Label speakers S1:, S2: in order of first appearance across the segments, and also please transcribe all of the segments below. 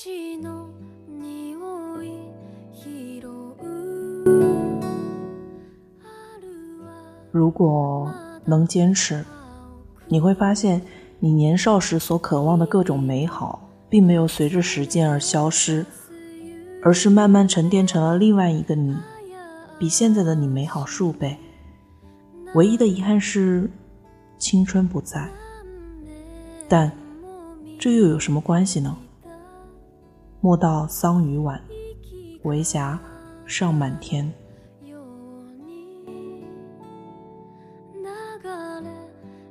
S1: 土の匂い拾う
S2: 如果能坚持，你会发现，你年少时所渴望的各种美好，并没有随着时间而消失，而是慢慢沉淀成了另外一个你，比现在的你美好数倍。唯一的遗憾是，青春不在。但这又有什么关系呢？ 莫道桑榆晚，为霞尚满天。
S1: ように流れ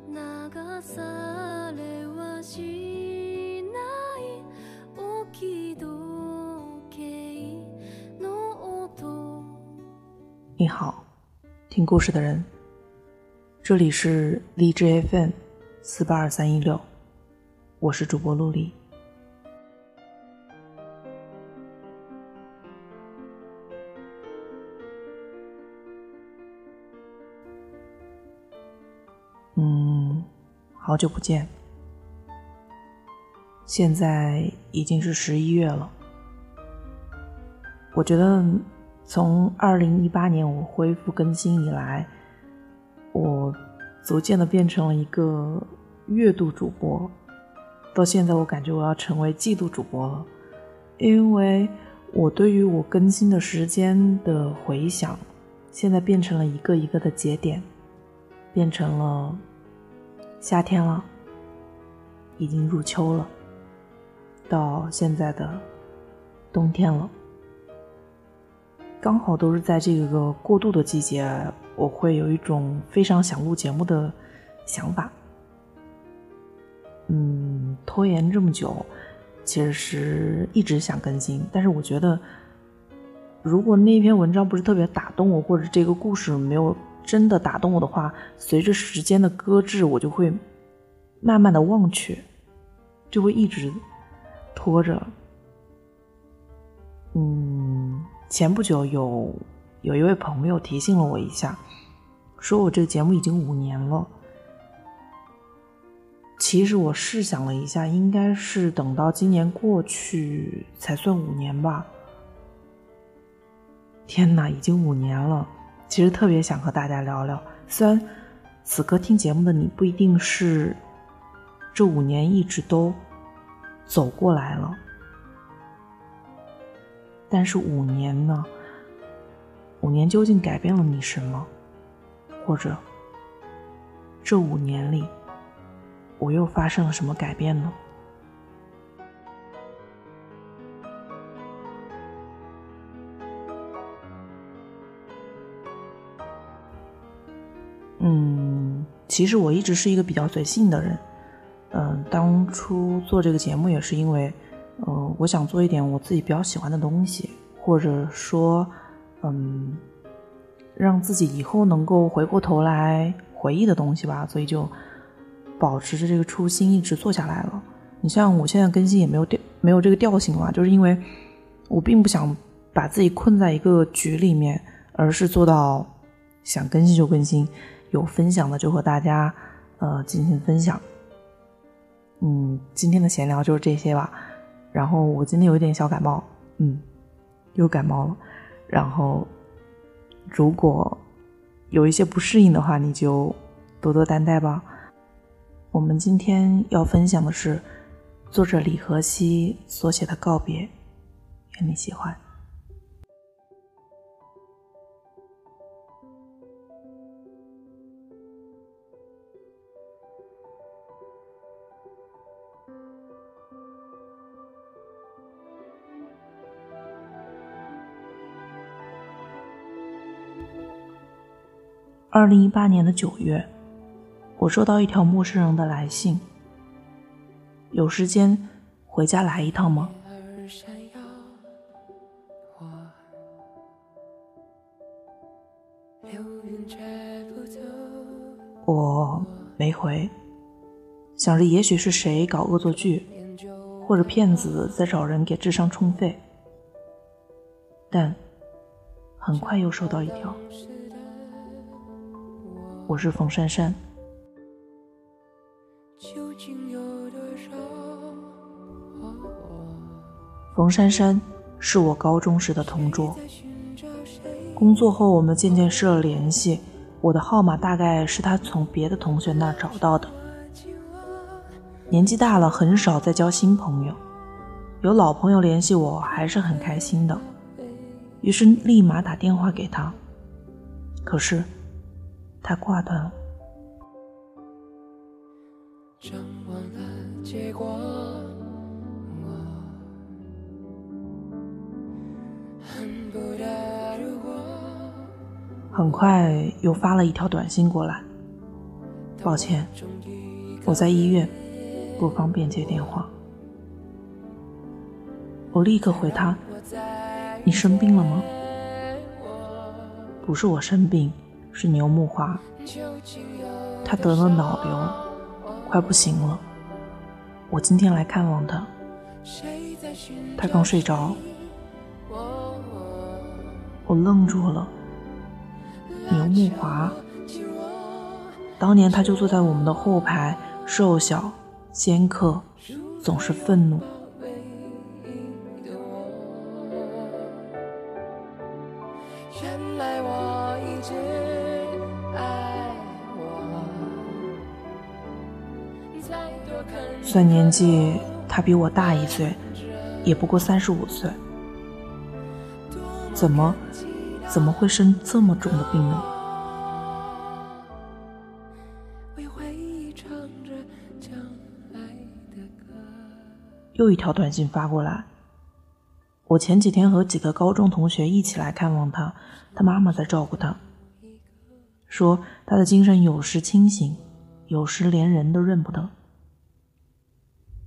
S1: 流されはしない置時計の音
S2: 你好，听故事的人，这里是荔枝 FM 四八二三一六，我是主播陆离。 好久不见，现在已经是十一月了。我觉得从二零一八年我恢复更新以来，我逐渐的变成了一个月度主播，到现在我感觉我要成为季度主播了，因为我对于我更新的时间的回想，现在变成了一个一个的节点，变成了夏天了，已经入秋了，到现在的冬天了。刚好都是在这个过渡的季节，我会有一种非常想录节目的想法。嗯，拖延这么久，其实是一直想更新，但是我觉得，如果那篇文章不是特别打动我，或者这个故事没有真的打动我的话，随着时间的搁置，我就会慢慢的忘却，就会一直拖着。嗯，前不久有有一位朋友提醒了我一下，说我这个节目已经五年了。其实我试想了一下，应该是等到今年过去才算五年吧。天哪，已经五年了！其实特别想和大家聊聊，虽然此刻听节目的你不一定是这五年一直都走过来了。但是五年呢？五年究竟改变了你什么？或者，这五年里，我又发生了什么改变呢？嗯，其实我一直是一个比较随性的人。嗯、当初做这个节目也是因为，呃，我想做一点我自己比较喜欢的东西，或者说，嗯，让自己以后能够回过头来回忆的东西吧，所以就保持着这个初心，一直做下来了。你像我现在更新也没有调，没有这个调性嘛，就是因为我并不想把自己困在一个局里面，而是做到想更新就更新，有分享的就和大家呃进行分享。嗯，今天的闲聊就是这些吧。然后我今天有一点小感冒，嗯，又感冒了。然后如果有一些不适应的话，你就多多担待吧。我们今天要分享的是作者李和熙所写的告别，愿你喜欢。二零一八年的九月，我收到一条陌生人的来信。有时间回家来一趟吗？我没回，想着也许是谁搞恶作剧，或者骗子在找人给智商充费。但很快又收到一条，我是冯珊珊。冯珊珊是我高中时的同桌，工作后我们渐渐失了联系。我的号码大概是他从别的同学那找到的。年纪大了，很少再交新朋友，有老朋友联系我还是很开心的。于是立马打电话给他，可是他挂断了。很快又发了一条短信过来，抱歉，我在医院，不方便接电话。我立刻回他。你生病了吗？不是我生病，是牛木华，他得了脑瘤，快不行了。我今天来看望他，他刚睡着。我愣住了。牛木华，当年他就坐在我们的后排，瘦小、尖刻，总是愤怒。算年纪，他比我大一岁，也不过三十五岁。怎么，怎么会生这么重的病呢？又一条短信发过来。我前几天和几个高中同学一起来看望他，他妈妈在照顾他，说他的精神有时清醒，有时连人都认不得。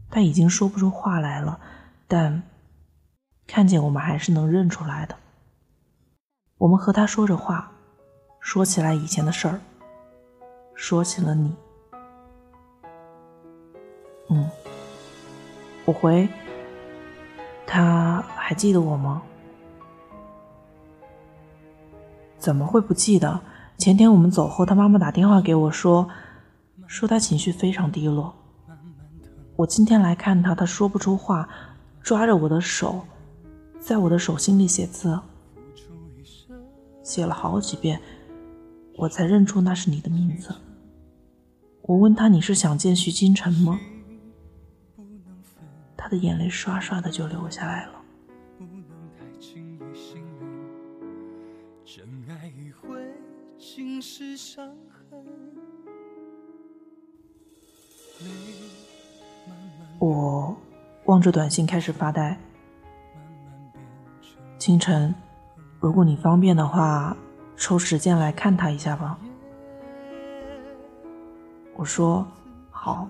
S2: 他已经说不出话来了，但看见我们还是能认出来的。我们和他说着话，说起来以前的事儿，说起了你。嗯，我回，他还记得我吗？怎么会不记得？前天我们走后，他妈妈打电话给我说，说他情绪非常低落。我今天来看他，他说不出话，抓着我的手，在我的手心里写字，写了好几遍，我才认出那是你的名字。我问他你是想见徐金城吗？他的眼泪刷刷的就流下来了。是伤痕我望着短信开始发呆。清晨，如果你方便的话，抽时间来看他一下吧。我说好，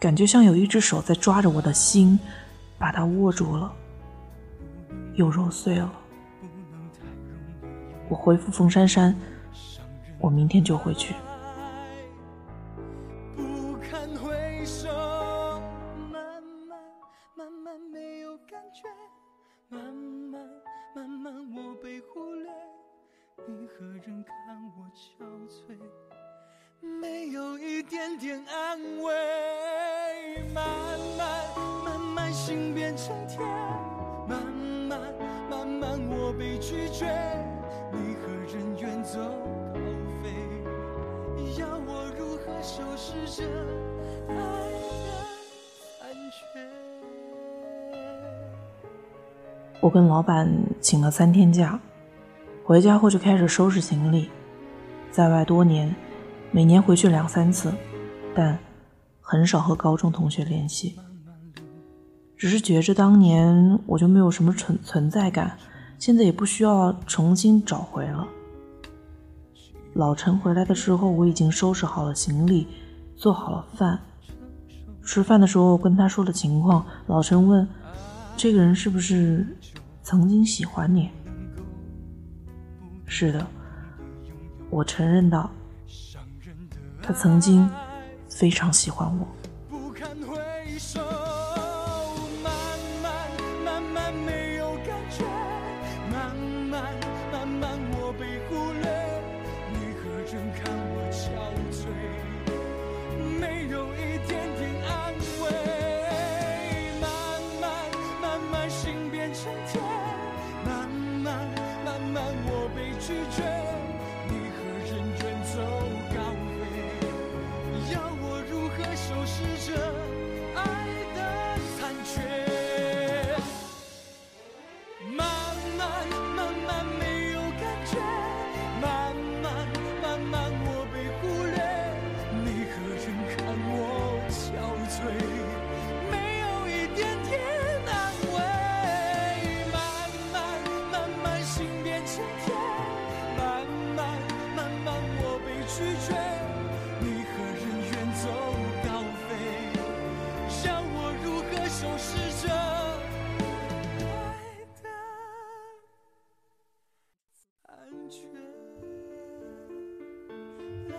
S2: 感觉像有一只手在抓着我的心，把它握住了，又揉碎了。我回复冯珊珊，我明天就回去。跟老板请了三天假，回家后就开始收拾行李。在外多年，每年回去两三次，但很少和高中同学联系。只是觉着当年我就没有什么存存在感，现在也不需要重新找回了。老陈回来的时候，我已经收拾好了行李，做好了饭。吃饭的时候跟他说了情况，老陈问。这个人是不是曾经喜欢你？是的，我承认到，他曾经非常喜欢我。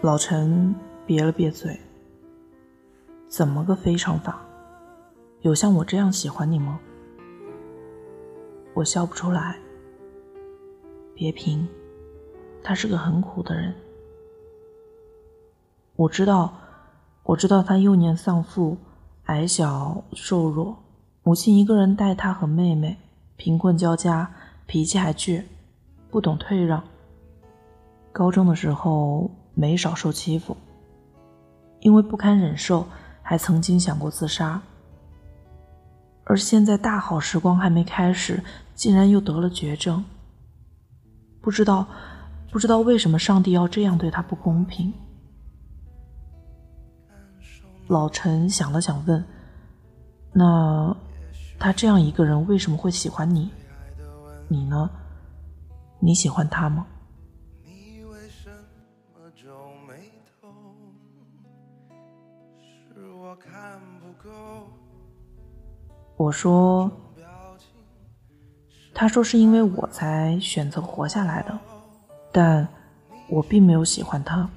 S2: 老陈瘪了瘪嘴：“怎么个非常法？有像我这样喜欢你吗？”我笑不出来。别评，他是个很苦的人。我知道，我知道他幼年丧父，矮小瘦弱，母亲一个人带他和妹妹，贫困交加，脾气还倔，不懂退让。高中的时候没少受欺负，因为不堪忍受，还曾经想过自杀。而现在大好时光还没开始，竟然又得了绝症。不知道，不知道为什么上帝要这样对他不公平。老陈想了想，问：“那他这样一个人为什么会喜欢你？你呢？你喜欢他吗？”我说：“他说是因为我才选择活下来的，但我并没有喜欢他。”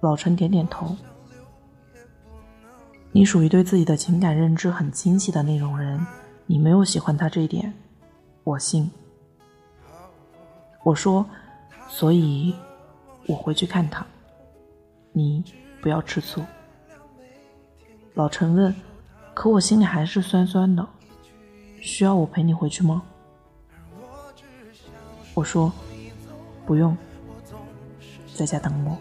S2: 老陈点点头：“你属于对自己的情感认知很清晰的那种人，你没有喜欢他这一点，我信。”我说：“所以，我回去看他，你不要吃醋。”老陈问。可我心里还是酸酸的，需要我陪你回去吗？我说不用，在家等我。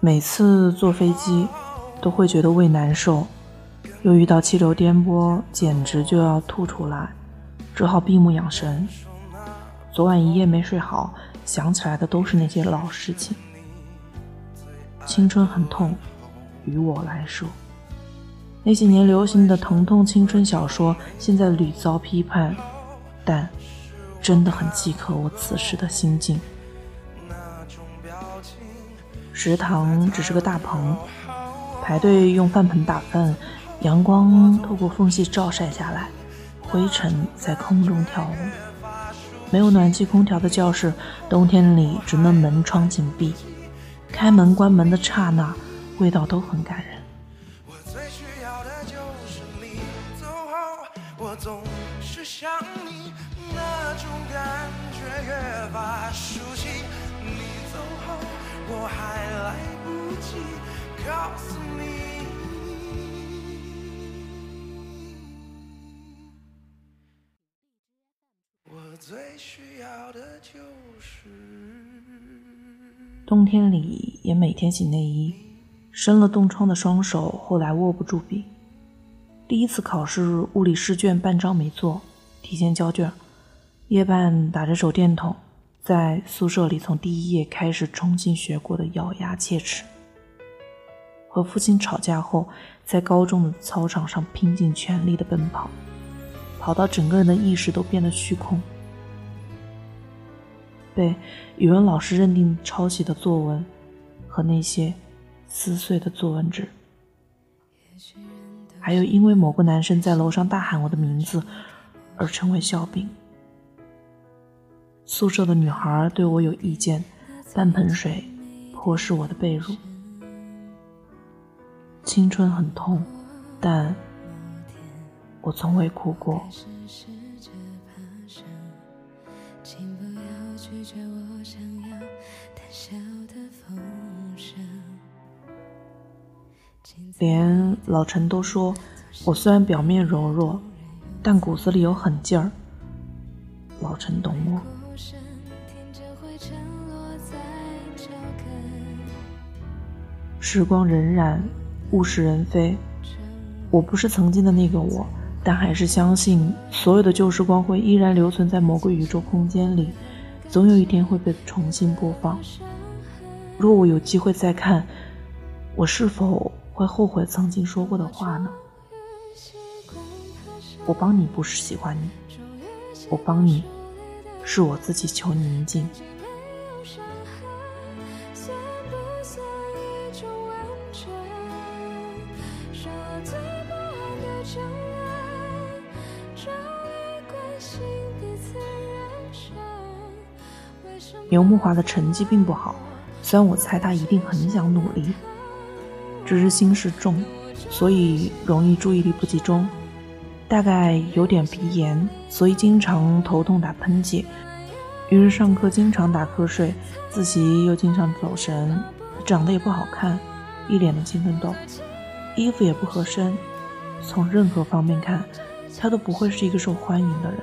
S2: 每次坐飞机。都会觉得胃难受，又遇到气流颠簸，简直就要吐出来，只好闭目养神。昨晚一夜没睡好，想起来的都是那些老事情。青春很痛，于我来说，那些年流行的疼痛青春小说，现在屡遭批判，但真的很契合我此时的心境。食堂只是个大棚。排队用饭盆打饭，阳光透过缝隙照晒下来，灰尘在空中跳舞。没有暖气空调的教室，冬天里只能门窗紧闭。开门关门的刹那，味道都很感人。最需要的就是冬天里也每天洗内衣，生了冻疮的双手后来握不住笔。第一次考试物理试卷半张没做，提前交卷，夜半打着手电筒，在宿舍里从第一页开始重新学过的咬牙切齿。和父亲吵架后，在高中的操场上拼尽全力的奔跑，跑到整个人的意识都变得虚空。被语文老师认定抄袭的作文，和那些撕碎的作文纸，还有因为某个男生在楼上大喊我的名字而成为笑柄。宿舍的女孩对我有意见，半盆水泼湿我的被褥。青春很痛，但我从未哭过。连老陈都说，我虽然表面柔弱，但骨子里有狠劲儿。老陈懂我。时光荏苒。物是人非，我不是曾经的那个我，但还是相信所有的旧时光会依然留存在某个宇宙空间里，总有一天会被重新播放。若我有机会再看，我是否会后悔曾经说过的话呢？我帮你不是喜欢你，我帮你是我自己求你宁静。牛木华的成绩并不好，虽然我猜他一定很想努力。只是心事重，所以容易注意力不集中。大概有点鼻炎，所以经常头痛打喷嚏。于是上课经常打瞌睡，自习又经常走神。长得也不好看，一脸的青春痘，衣服也不合身。从任何方面看，他都不会是一个受欢迎的人。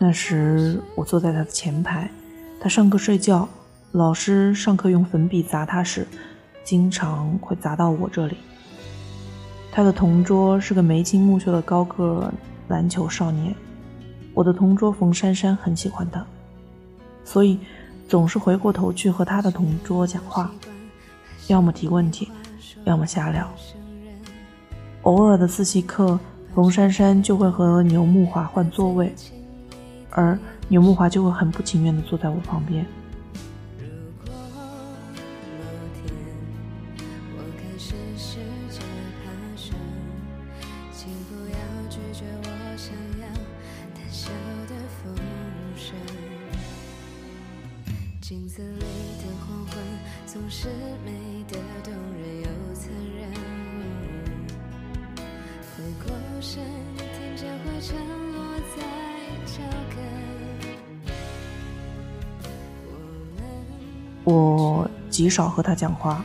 S2: 那时我坐在他的前排，他上课睡觉，老师上课用粉笔砸他时，经常会砸到我这里。他的同桌是个眉清目秀的高个篮球少年，我的同桌冯珊珊很喜欢他，所以总是回过头去和他的同桌讲话，要么提问题，要么瞎聊。偶尔的自习课，冯珊珊就会和牛木华换座位。而牛木华就会很不情愿地坐在我旁边。极少和他讲话，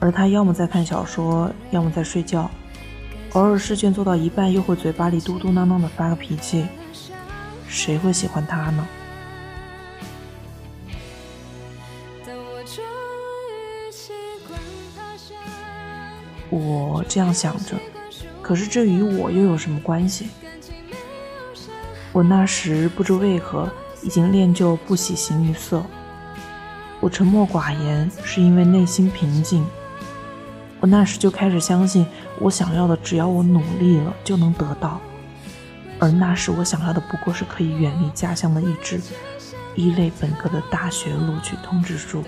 S2: 而他要么在看小说，要么在睡觉，偶尔试卷做到一半，又会嘴巴里嘟嘟囔囔的发个脾气。谁会喜欢他呢？我这样想着，可是这与我又有什么关系？我那时不知为何已经练就不喜形于色。我沉默寡言，是因为内心平静。我那时就开始相信，我想要的，只要我努力了就能得到。而那时我想要的，不过是可以远离家乡的一纸一类本科的大学录取通知书。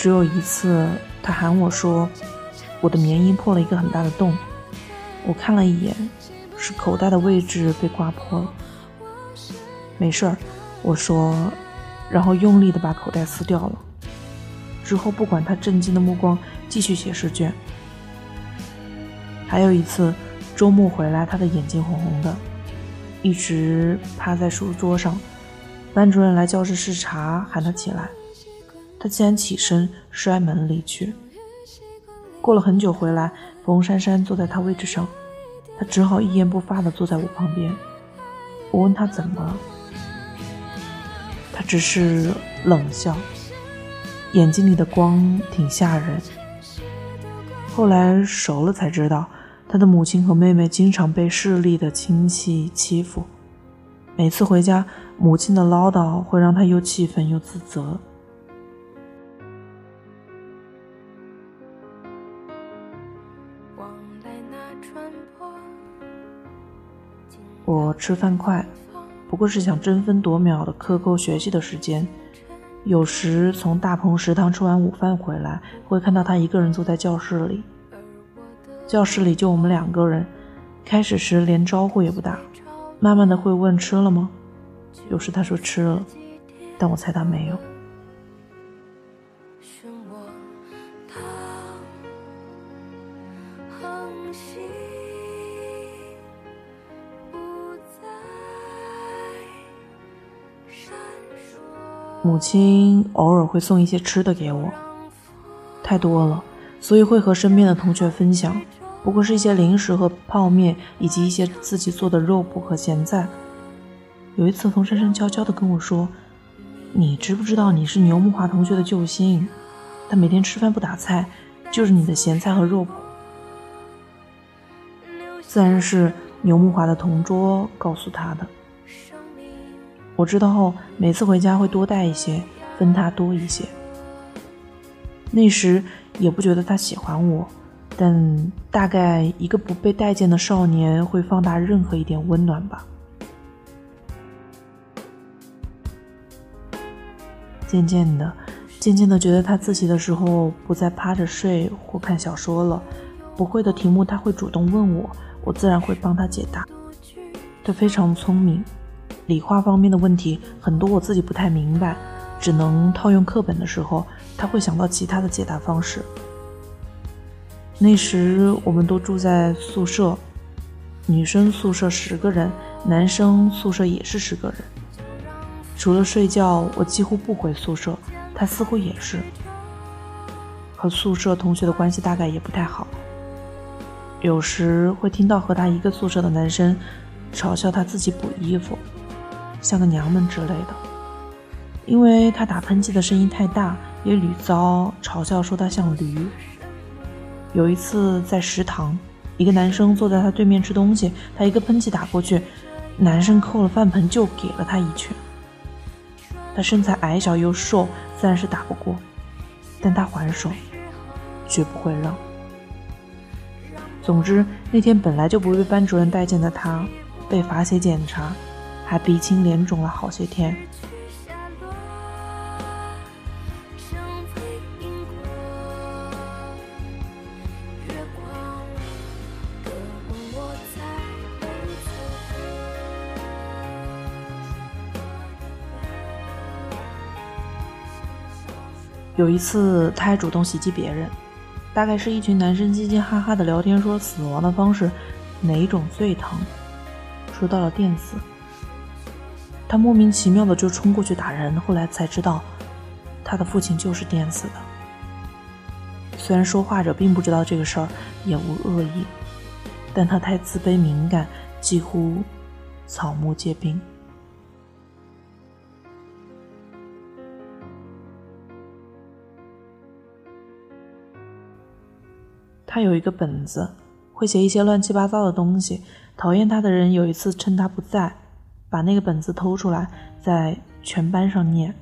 S2: 只有一次，他喊我说：“我的棉衣破了一个很大的洞。”我看了一眼，是口袋的位置被刮破了。没事儿，我说，然后用力的把口袋撕掉了。之后不管他震惊的目光，继续写试卷。还有一次，周末回来，他的眼睛红红的，一直趴在书桌上。班主任来教室视察，喊他起来。他竟然起身摔门离去。过了很久回来，冯珊珊坐在他位置上，他只好一言不发地坐在我旁边。我问他怎么了，他只是冷笑，眼睛里的光挺吓人。后来熟了才知道，他的母亲和妹妹经常被势力的亲戚欺负，每次回家，母亲的唠叨会让他又气愤又自责。我吃饭快，不过是想争分夺秒的克扣学习的时间。有时从大棚食堂吃完午饭回来，会看到他一个人坐在教室里。教室里就我们两个人，开始时连招呼也不打，慢慢的会问吃了吗？有时他说吃了，但我猜他没有。母亲偶尔会送一些吃的给我，太多了，所以会和身边的同学分享。不过是一些零食和泡面，以及一些自己做的肉脯和咸菜。有一次，冯珊珊悄悄地跟我说：“你知不知道你是牛木华同学的救星？他每天吃饭不打菜，就是你的咸菜和肉脯。”自然是牛木华的同桌告诉他的。我知道后，每次回家会多带一些，分他多一些。那时也不觉得他喜欢我，但大概一个不被待见的少年会放大任何一点温暖吧。渐渐的，渐渐的觉得他自习的时候不再趴着睡或看小说了，不会的题目他会主动问我，我自然会帮他解答。他非常聪明，理化方面的问题很多我自己不太明白，只能套用课本的时候，他会想到其他的解答方式。那时我们都住在宿舍，女生宿舍十个人，男生宿舍也是十个人。除了睡觉，我几乎不回宿舍。他似乎也是，和宿舍同学的关系大概也不太好。有时会听到和他一个宿舍的男生嘲笑他自己补衣服，像个娘们之类的。因为他打喷嚏的声音太大，也屡遭嘲笑说他像驴。有一次在食堂，一个男生坐在他对面吃东西，他一个喷嚏打过去，男生扣了饭盆就给了他一拳。他身材矮小又瘦，自然是打不过，但他还手，绝不会让。总之，那天本来就不被班主任待见的他，被罚写检查，还鼻青脸肿了好些天。有一次，他还主动袭击别人，大概是一群男生嘻嘻哈哈的聊天，说死亡的方式哪种最疼，说到了电死，他莫名其妙的就冲过去打人，后来才知道他的父亲就是电死的。虽然说话者并不知道这个事儿，也无恶意，但他太自卑敏感，几乎草木皆兵。他有一个本子，会写一些乱七八糟的东西。讨厌他的人有一次趁他不在，把那个本子偷出来，在全班上念。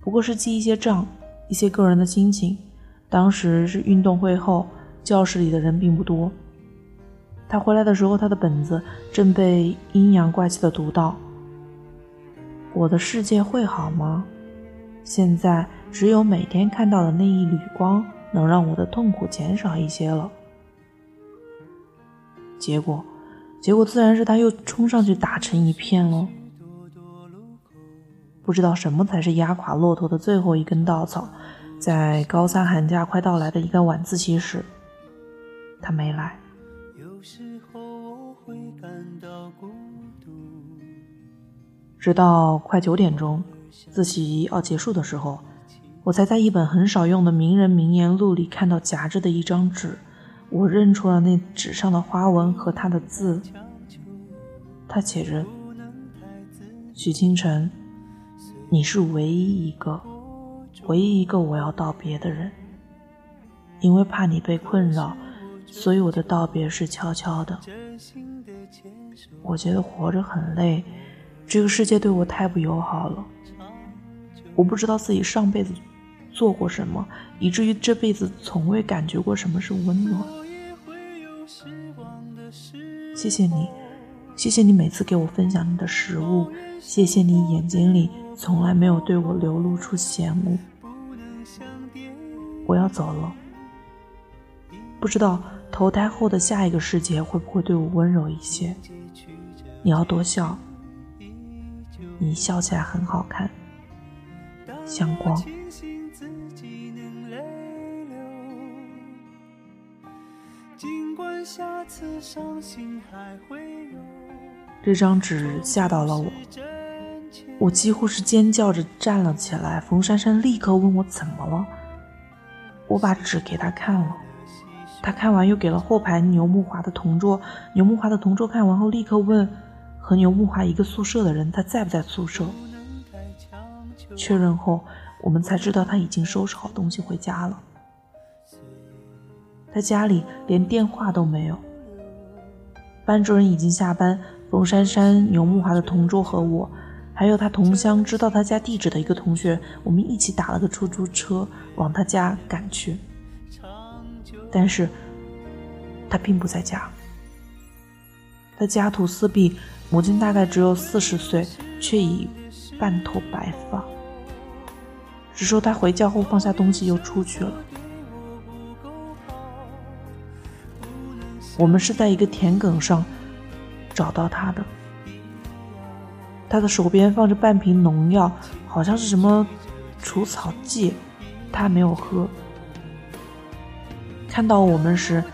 S2: 不过是记一些账，一些个人的心情。当时是运动会后，教室里的人并不多。他回来的时候，他的本子正被阴阳怪气的读到：“我的世界会好吗？现在只有每天看到的那一缕光。”能让我的痛苦减少一些了。结果，结果自然是他又冲上去打成一片了。不知道什么才是压垮骆驼的最后一根稻草。在高三寒假快到来的一个晚自习时，他没来。直到快九点钟，自习要结束的时候。我才在一本很少用的名人名言录里看到夹着的一张纸，我认出了那纸上的花纹和他的字。他写着：“许清晨，你是唯一一个，唯一一个我要道别的人。因为怕你被困扰，所以我的道别是悄悄的。我觉得活着很累，这个世界对我太不友好了。我不知道自己上辈子。”做过什么，以至于这辈子从未感觉过什么是温暖？谢谢你，谢谢你每次给我分享你的食物，谢谢你眼睛里从来没有对我流露出羡慕。我要走了，不知道投胎后的下一个世界会不会对我温柔一些？你要多笑，你笑起来很好看，像光。这张纸吓到了我，我几乎是尖叫着站了起来。冯珊珊立刻问我怎么了，我把纸给他看了，他看完又给了后排牛木华的同桌。牛木华的同桌看完后立刻问和牛木华一个宿舍的人他在不在宿舍，确认后我们才知道他已经收拾好东西回家了。他家里连电话都没有。班主任已经下班，冯珊珊、牛木华的同桌和我，还有他同乡知道他家地址的一个同学，我们一起打了个出租车往他家赶去。但是，他并不在家。他家徒四壁，母亲大概只有四十岁，却已半头白发。只说他回家后放下东西又出去了。我们是在一个田埂上找到他的，他的手边放着半瓶农药，好像是什么除草剂，他没有喝。看到我们时，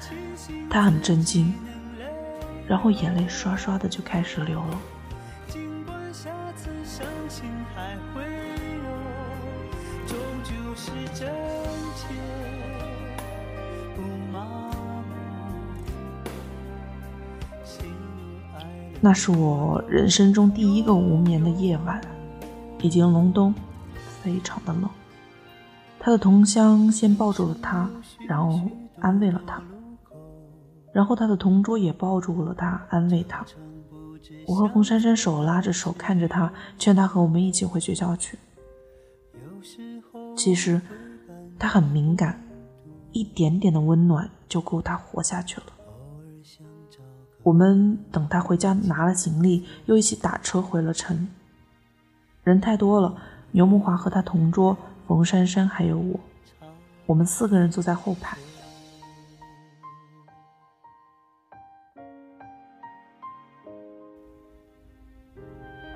S2: 他很震惊，然后眼泪刷刷的就开始流了。那是我人生中第一个无眠的夜晚，已经隆冬，非常的冷。他的同乡先抱住了他，然后安慰了他，然后他的同桌也抱住了他，安慰他。我和冯珊珊手拉着手，看着他，劝他和我们一起回学校去。其实他很敏感，一点点的温暖就够他活下去了。我们等他回家拿了行李，又一起打车回了城。人太多了，牛木华和他同桌冯珊珊还有我，我们四个人坐在后排。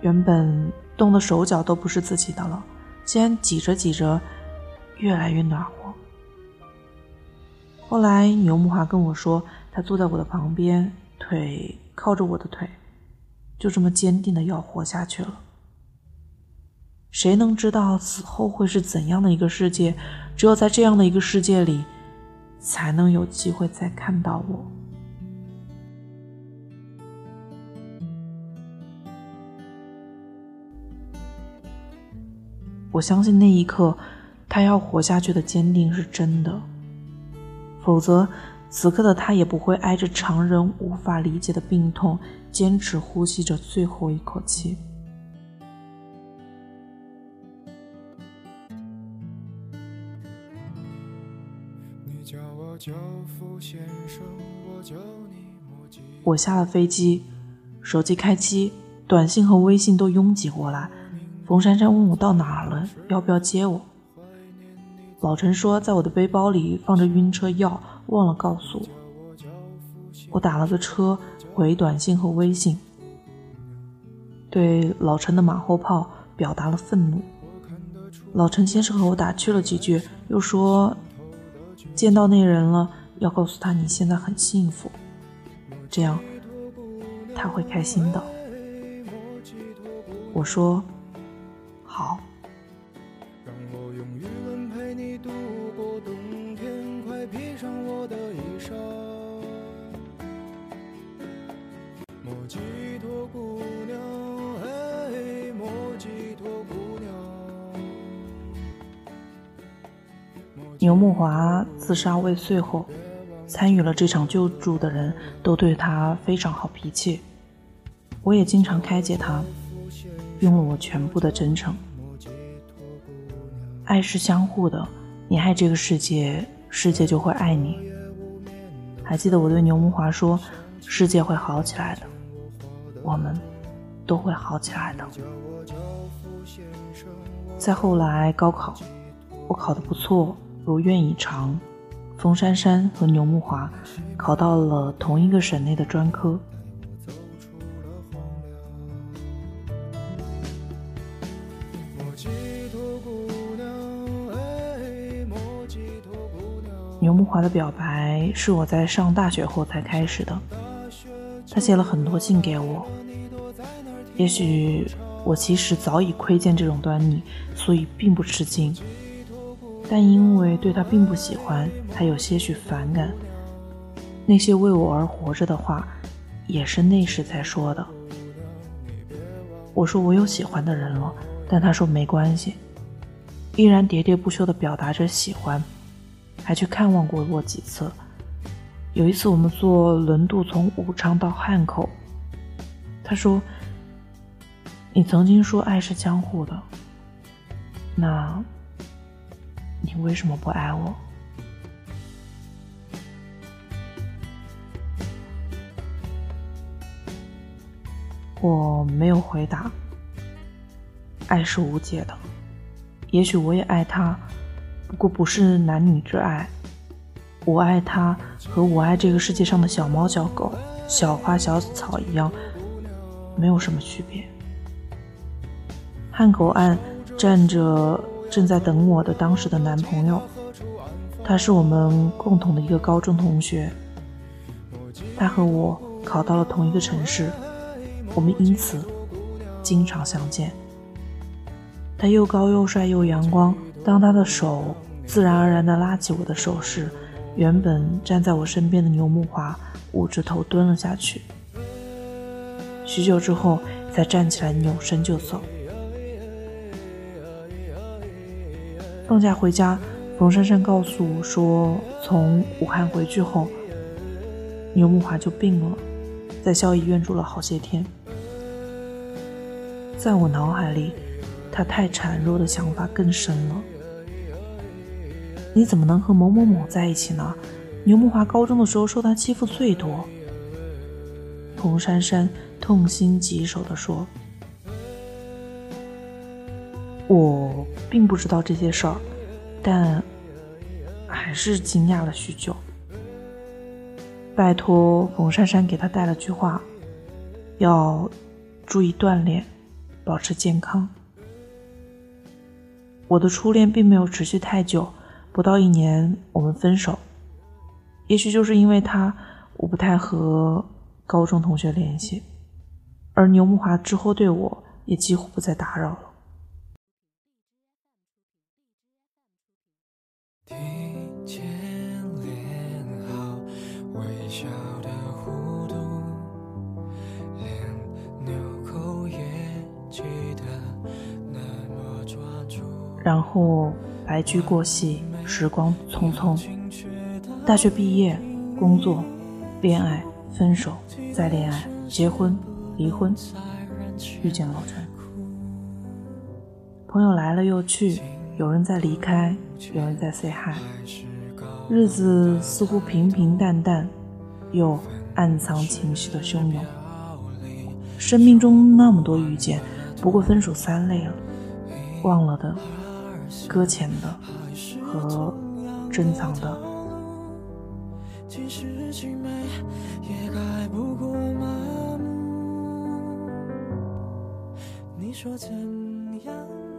S2: 原本冻得手脚都不是自己的了，竟然挤着挤着越来越暖和。后来牛木华跟我说，他坐在我的旁边。腿靠着我的腿，就这么坚定的要活下去了。谁能知道死后会是怎样的一个世界？只有在这样的一个世界里，才能有机会再看到我。我相信那一刻，他要活下去的坚定是真的，否则。此刻的他也不会挨着常人无法理解的病痛，坚持呼吸着最后一口气。我下了飞机，手机开机，短信和微信都拥挤过来。冯珊珊问我到哪了，要不要接我？老陈说在我的背包里放着晕车药。忘了告诉我，我打了个车回短信和微信，对老陈的马后炮表达了愤怒。老陈先是和我打趣了几句，又说见到那人了要告诉他你现在很幸福，这样他会开心的。我说好。牛木华自杀未遂后，参与了这场救助的人都对他非常好脾气，我也经常开解他，用了我全部的真诚。爱是相互的，你爱这个世界，世界就会爱你。还记得我对牛木华说：“世界会好起来的，我们都会好起来的。”再后来高考，我考得不错。如愿以偿，冯珊珊和牛木华考到了同一个省内的专科。牛木华的表白是我在上大学后才开始的，他写了很多信给我。也许我其实早已窥见这种端倪，所以并不吃惊。但因为对他并不喜欢，他有些许反感。那些为我而活着的话，也是那时才说的。我说我有喜欢的人了，但他说没关系，依然喋喋不休地表达着喜欢，还去看望过我几次。有一次我们坐轮渡从武昌到汉口，他说：“你曾经说爱是相互的，那你为什么不爱我？”我没有回答。爱是无解的，也许我也爱他，不过不是男女之爱。我爱他，和我爱这个世界上的小猫、小狗、小花、小草一样，没有什么区别。汉口岸站着正在等我的当时的男朋友，他是我们共同的一个高中同学，他和我考到了同一个城市。我们因此经常相见。他又高又帅又阳光。当他的手自然而然地拉起我的手时，原本站在我身边的牛木华捂着头蹲了下去。许久之后，才站起来扭身就走。放假回家，冯珊珊告诉我说，从武汉回去后，牛木华就病了，在校医院住了好些天。在我脑海里，他太孱弱的想法更深了。你怎么能和某某某在一起呢？牛木华高中的时候受他欺负最多。冯珊珊痛心疾首地说：“我并不知道这些事儿，但还是惊讶了许久。拜托冯珊珊给他带了句话，要注意锻炼。”保持健康。我的初恋并没有持续太久，不到一年我们分手。也许就是因为他，我不太和高中同学联系，而牛木华之后对我也几乎不再打扰了。然后白驹过隙，时光匆匆。大学毕业，工作，恋爱，分手，再恋爱，结婚，离婚，遇见老陈。朋友来了又去，有人在离开，有人在 say hi。日子似乎平平淡淡，又暗藏情绪的汹涌。生命中那么多遇见，不过分手三类了，忘了的。搁浅的和珍藏的。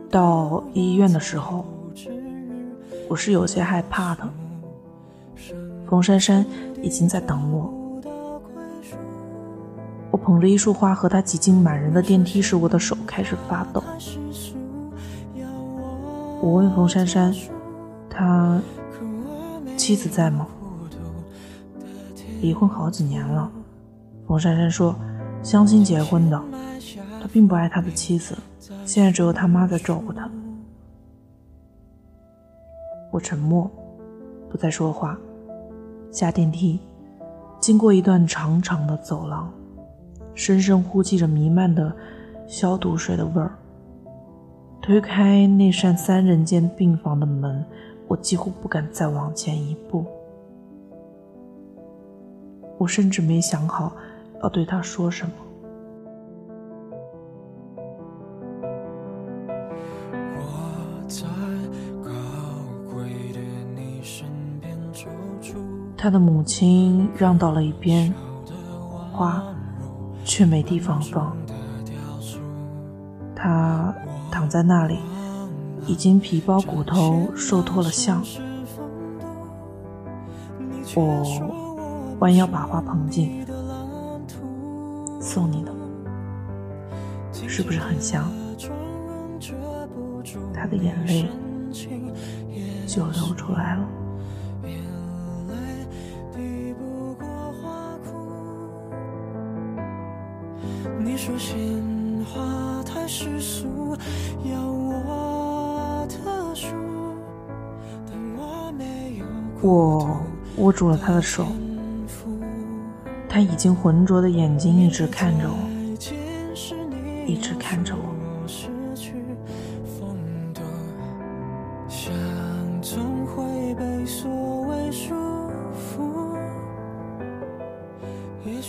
S2: 到医院的时候，我是有些害怕的。冯珊珊已经在等我。我捧着一束花和他挤进满人的电梯时，我的手开始发抖。我问冯珊珊：“他妻子在吗？”离婚好几年了。冯珊珊说：“相亲结婚的，他并不爱他的妻子，现在只有他妈在照顾他。”我沉默，不再说话。下电梯，经过一段长长的走廊，深深呼吸着弥漫的消毒水的味儿。推开那扇三人间病房的门，我几乎不敢再往前一步。我甚至没想好要对他说什么。他的母亲让到了一边，花却没地方放。他。躺在那里，已经皮包骨头，瘦脱了相。我弯腰把花捧进，送你的，是不是很香？他的眼泪就流出来了。你说鲜花太世俗。我握住了他的手，他已经浑浊的眼睛一直看着我，一直看着我。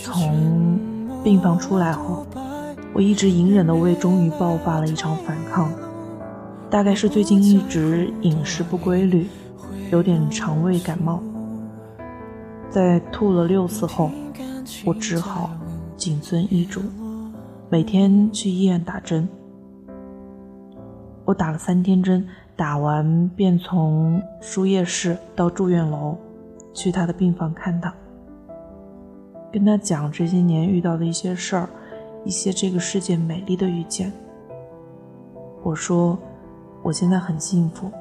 S2: 从病房出来后，我一直隐忍的胃终于爆发了一场反抗，大概是最近一直饮食不规律，有点肠胃感冒。在吐了六次后，我只好谨遵医嘱，每天去医院打针。我打了三天针，打完便从输液室到住院楼，去他的病房看他，跟他讲这些年遇到的一些事儿，一些这个世界美丽的遇见。我说，我现在很幸福。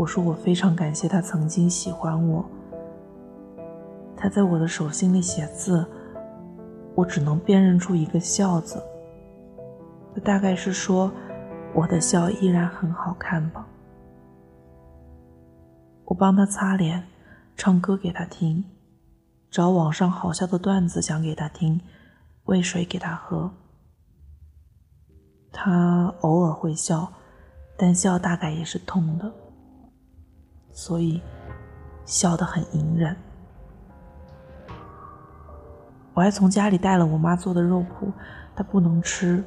S2: 我说，我非常感谢他曾经喜欢我。他在我的手心里写字，我只能辨认出一个“笑”字。他大概是说，我的笑依然很好看吧。我帮他擦脸，唱歌给他听，找网上好笑的段子讲给他听，喂水给他喝。他偶尔会笑，但笑大概也是痛的，所以笑得很隐忍。我还从家里带了我妈做的肉脯，她不能吃，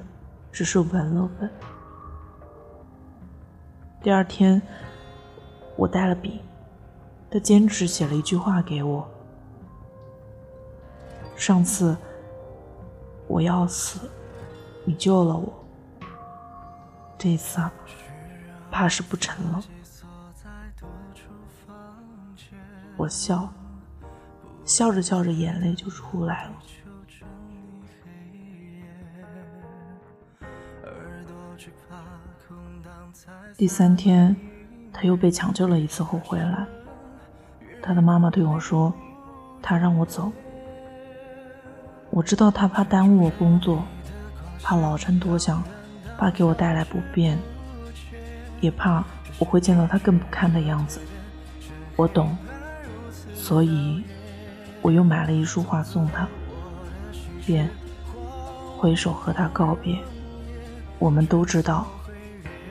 S2: 只是闻了闻。第二天，我带了笔，她坚持写了一句话给我：上次我要死，你救了我，这次啊，怕是不成了。我笑。笑着笑着，眼泪就出来了。第三天，他又被抢救了一次后回来。他的妈妈对我说：“他让我走。”我知道他怕耽误我工作，怕老陈多想，怕给我带来不便，也怕我会见到他更不堪的样子。我懂，所以。我又买了一束花送他，便挥手和他告别。我们都知道，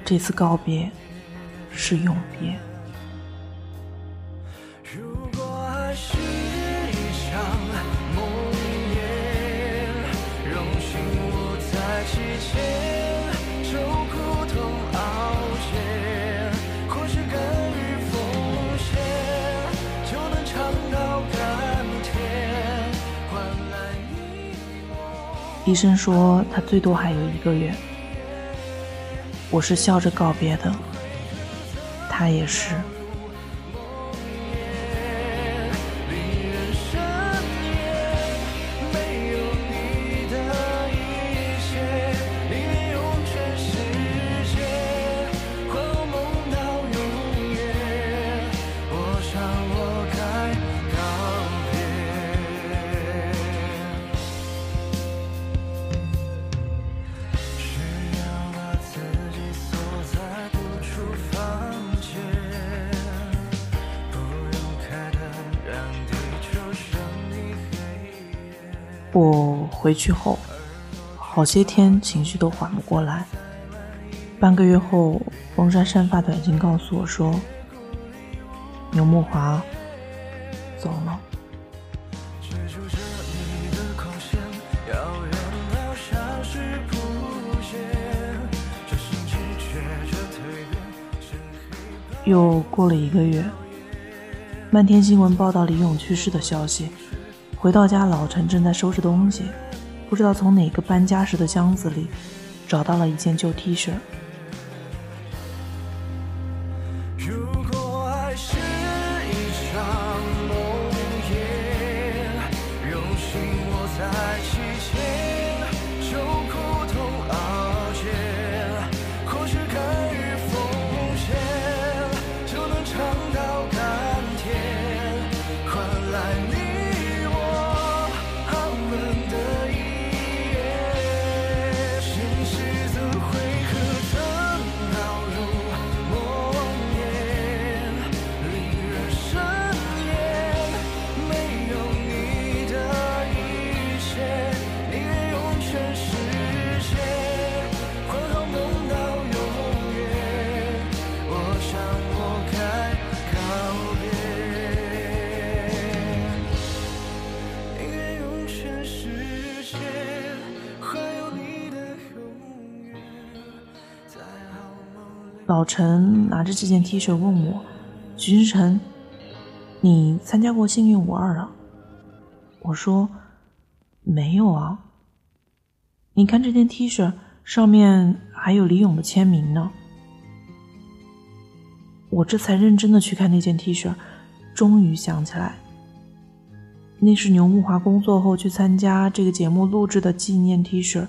S2: 这次告别是永别。医生说他最多还有一个月。我是笑着告别的，他也是。回去后，好些天情绪都缓不过来。半个月后，风山山发短信告诉我说：“牛木华走了。”又过了一个月，漫天新闻报道李勇去世的消息。回到家，老陈正在收拾东西，不知道从哪个搬家时的箱子里找到了一件旧 T 恤。老陈拿着这件 T 恤问我：“徐志成，你参加过幸运五二啊？”我说：“没有啊。”你看这件 T 恤上面还有李勇的签名呢。我这才认真的去看那件 T 恤，终于想起来，那是牛木华工作后去参加这个节目录制的纪念 T 恤，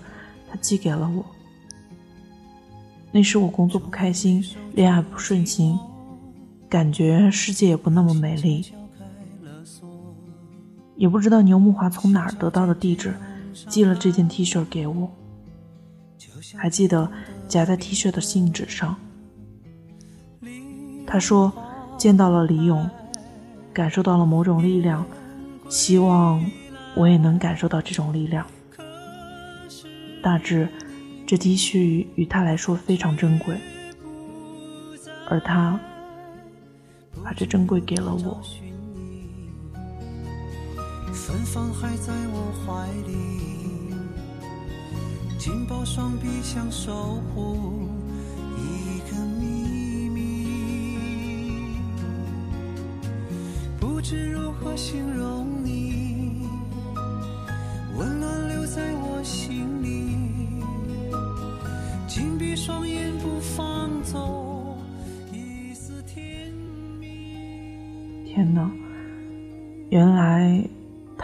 S2: 他寄给了我。那时我工作不开心，恋爱不顺心，感觉世界也不那么美丽，也不知道牛木华从哪儿得到的地址，寄了这件 T 恤给我。还记得夹在 T 恤的信纸上，他说见到了李勇，感受到了某种力量，希望我也能感受到这种力量。大致。这 T 恤与他来说非常珍贵，而他把这珍贵给了我。芬芳还在我怀里，紧抱双臂想守护一个秘密，不知如何形容你，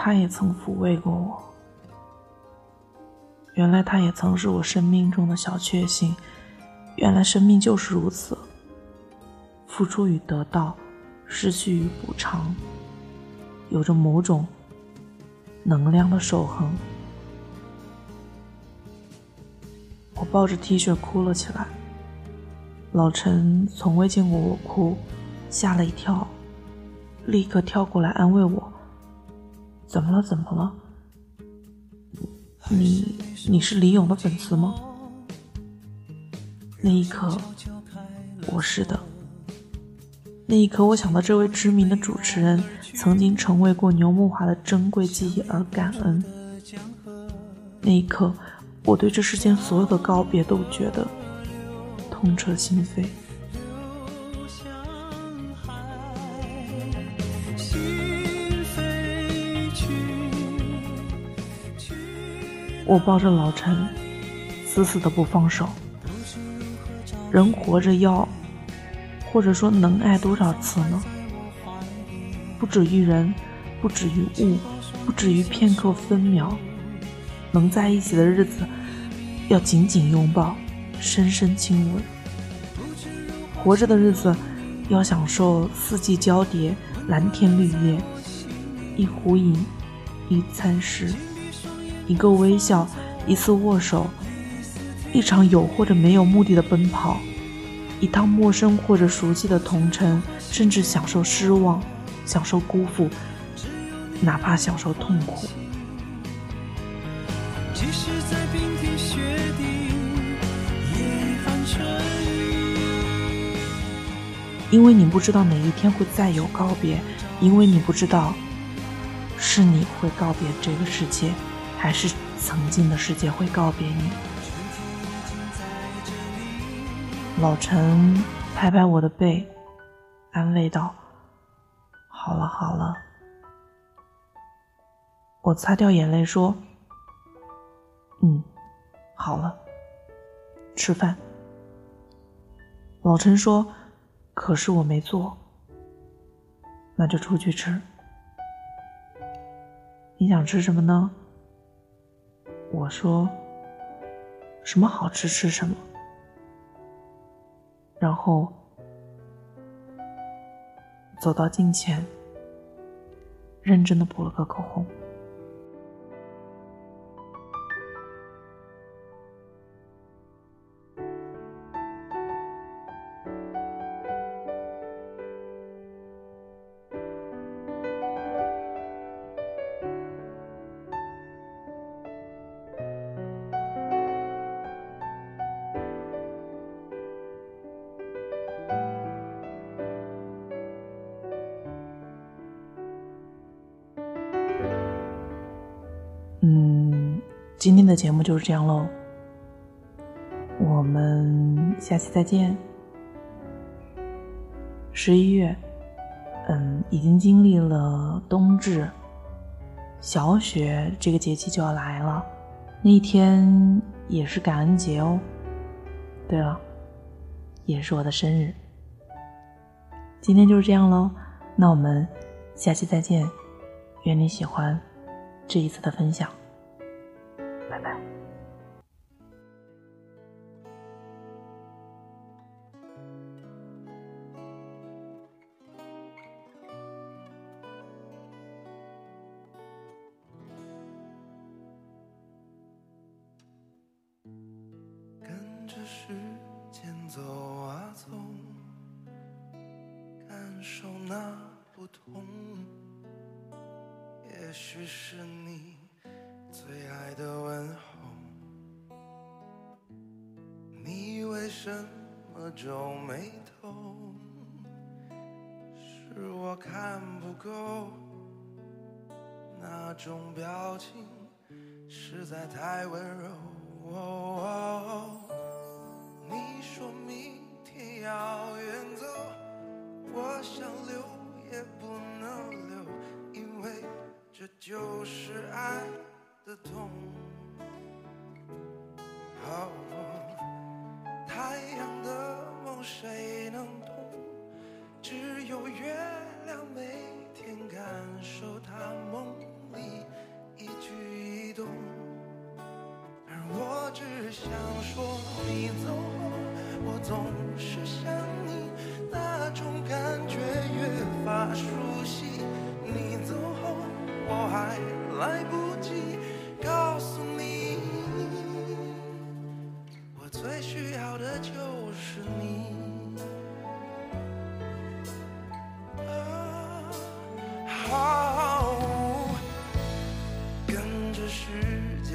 S2: 他也曾抚慰过我，原来他也曾是我生命中的小确幸，原来生命就是如此，付出与得到，失去与补偿，有着某种能量的守恒。我抱着 T 恤哭了起来。老陈从未见过我哭，吓了一跳，立刻跳过来安慰我：“怎么了？怎么了？你你是李咏的粉丝吗？”那一刻，我是的。那一刻，我想到这位知名的主持人曾经成为过牛木华的珍贵记忆而感恩。那一刻。我对这世间所有的告别都觉得痛彻心扉。我抱着老陈，死死的不放手。人活着要，或者说能爱多少次呢？不止于人，不止于物，不止于片刻分秒。能在一起的日子。要紧紧拥抱，深深亲吻。活着的日子，要享受四季交叠、蓝天绿叶。一壶饮，一餐食，一个微笑，一次握手，一场有或者没有目的的奔跑，一趟陌生或者熟悉的同城，甚至享受失望，享受辜负，哪怕享受痛苦。即使在冰天雪地也因为你不知道哪一天会再有告别，因为你不知道是你会告别这个世界，还是曾经的世界会告别你。老陈拍拍我的背，安慰道：“好了好了。”我擦掉眼泪说。嗯，好了，吃饭。老陈说：“可是我没做，那就出去吃。你想吃什么呢？”我说：“什么好吃吃什么。”然后走到镜前，认真的补了个口红。节目就是这样喽，我们下期再见。十一月，嗯，已经经历了冬至，小雪这个节气就要来了。那一天也是感恩节哦。对了，也是我的生日。今天就是这样喽，那我们下期再见。愿你喜欢这一次的分享，拜拜。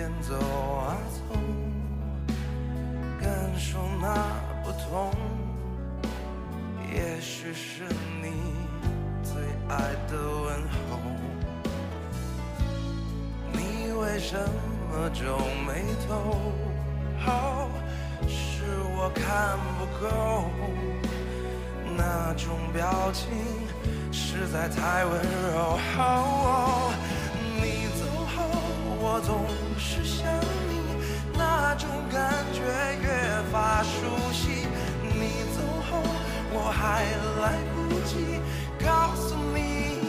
S3: 间走啊走，感受那不同。也许是你最爱的问候。你为什么皱眉头？是我看不够，那种表情实在太温柔。你走后，我总是想你，那种感觉越发熟悉。你走后，我还来不及告诉你，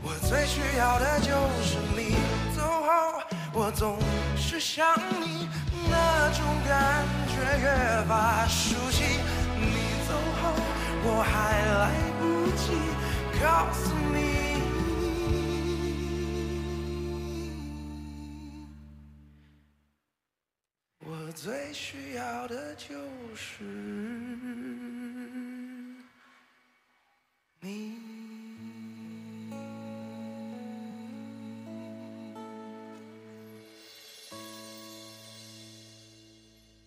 S3: 我最需要的就是你。走后，我总是想你，那种感觉越发熟悉。你走后，我还来不及告诉你。就是。